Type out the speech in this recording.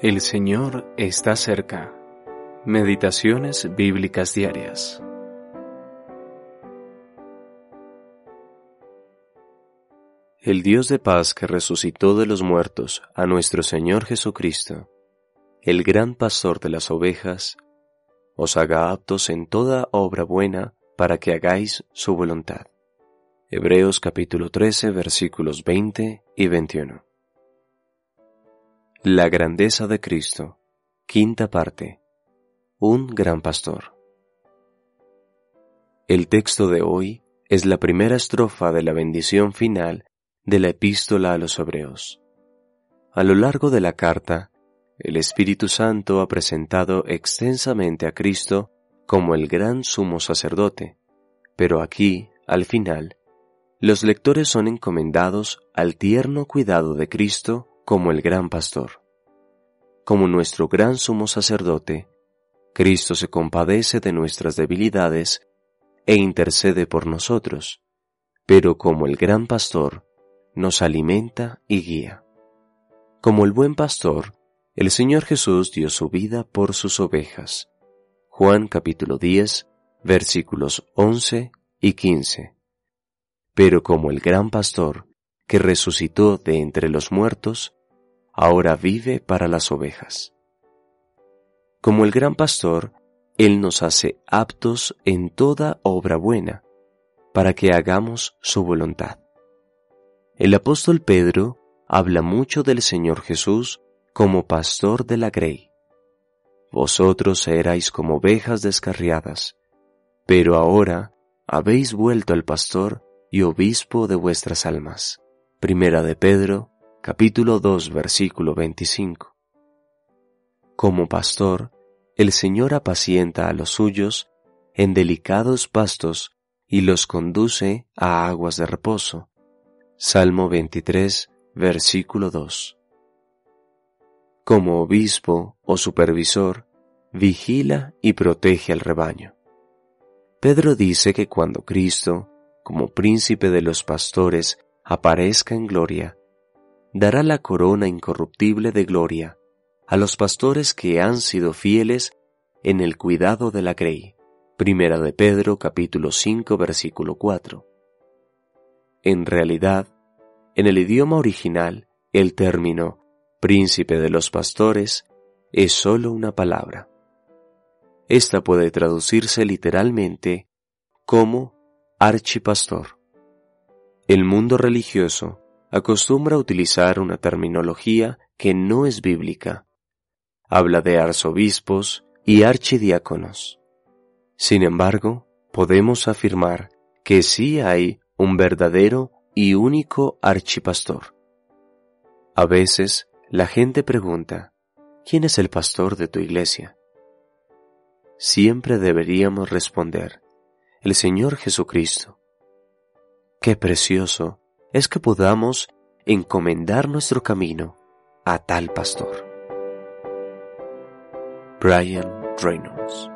El Señor está cerca. Meditaciones bíblicas diarias. El Dios de paz que resucitó de los muertos a nuestro Señor Jesucristo, el gran pastor de las ovejas, os haga aptos en toda obra buena para que hagáis su voluntad. Hebreos capítulo 13 versículos 20 y 21. La grandeza de Cristo. Quinta parte. Un gran pastor. El texto de hoy es la primera estrofa de la bendición final de la epístola a los hebreos. A lo largo de la carta, el Espíritu Santo ha presentado extensamente a Cristo como el gran sumo sacerdote, pero aquí, al final, los lectores son encomendados al tierno cuidado de Cristo como el gran pastor. Como nuestro gran sumo sacerdote, Cristo se compadece de nuestras debilidades e intercede por nosotros, pero como el gran pastor, nos alimenta y guía. Como el buen pastor, el Señor Jesús dio su vida por sus ovejas. Juan capítulo 10, versículos 11 y 15. Pero como el gran pastor, que resucitó de entre los muertos, ahora vive para las ovejas. Como el gran pastor, Él nos hace aptos en toda obra buena, para que hagamos su voluntad. El apóstol Pedro habla mucho del Señor Jesús como pastor de la grey. Vosotros erais como ovejas descarriadas, pero ahora habéis vuelto al pastor y obispo de vuestras almas. Primera de Pedro capítulo 2, versículo 25. Como pastor, el Señor apacienta a los suyos en delicados pastos y los conduce a aguas de reposo. Salmo 23, versículo 2. Como obispo o supervisor, vigila y protege al rebaño. Pedro dice que cuando Cristo, como príncipe de los pastores, aparezca en gloria, dará la corona incorruptible de gloria a los pastores que han sido fieles en el cuidado de la grey. Primera de Pedro capítulo 5 versículo 4. En realidad, en el idioma original, el término príncipe de los pastores es sólo una palabra. Esta puede traducirse literalmente como archipastor. El mundo religioso acostumbra a utilizar una terminología que no es bíblica. Habla de arzobispos y archidiáconos. Sin embargo, podemos afirmar que sí hay un verdadero y único archipastor. A veces la gente pregunta, ¿quién es el pastor de tu iglesia? Siempre deberíamos responder, el Señor Jesucristo. Qué precioso es que podamos encomendar nuestro camino a tal pastor. Brian Reynolds